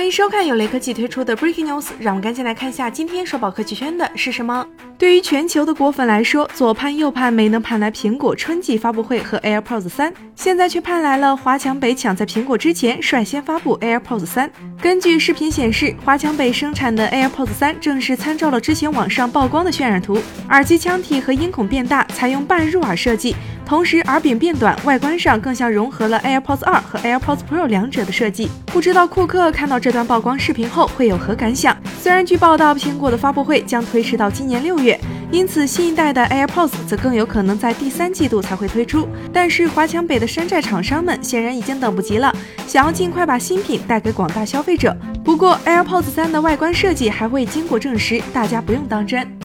欢迎收看由雷科技推出的 Breaking News，让我们赶紧来看一下今天刷爆科技圈的是什么。对于全球的果粉来说，左盼右盼没能盼来苹果春季发布会和 AirPods 三，现在却盼来了华强北抢在苹果之前率先发布 AirPods 三。根据视频显示，华强北生产的 AirPods 三正是参照了之前网上曝光的渲染图，耳机腔体和音孔变大，采用半入耳设计。同时，耳柄变短，外观上更像融合了 AirPods 二和 AirPods Pro 两者的设计。不知道库克看到这段曝光视频后会有何感想？虽然据报道，苹果的发布会将推迟到今年六月，因此新一代的 AirPods 则更有可能在第三季度才会推出。但是华强北的山寨厂商们显然已经等不及了，想要尽快把新品带给广大消费者。不过 AirPods 三的外观设计还未经过证实，大家不用当真。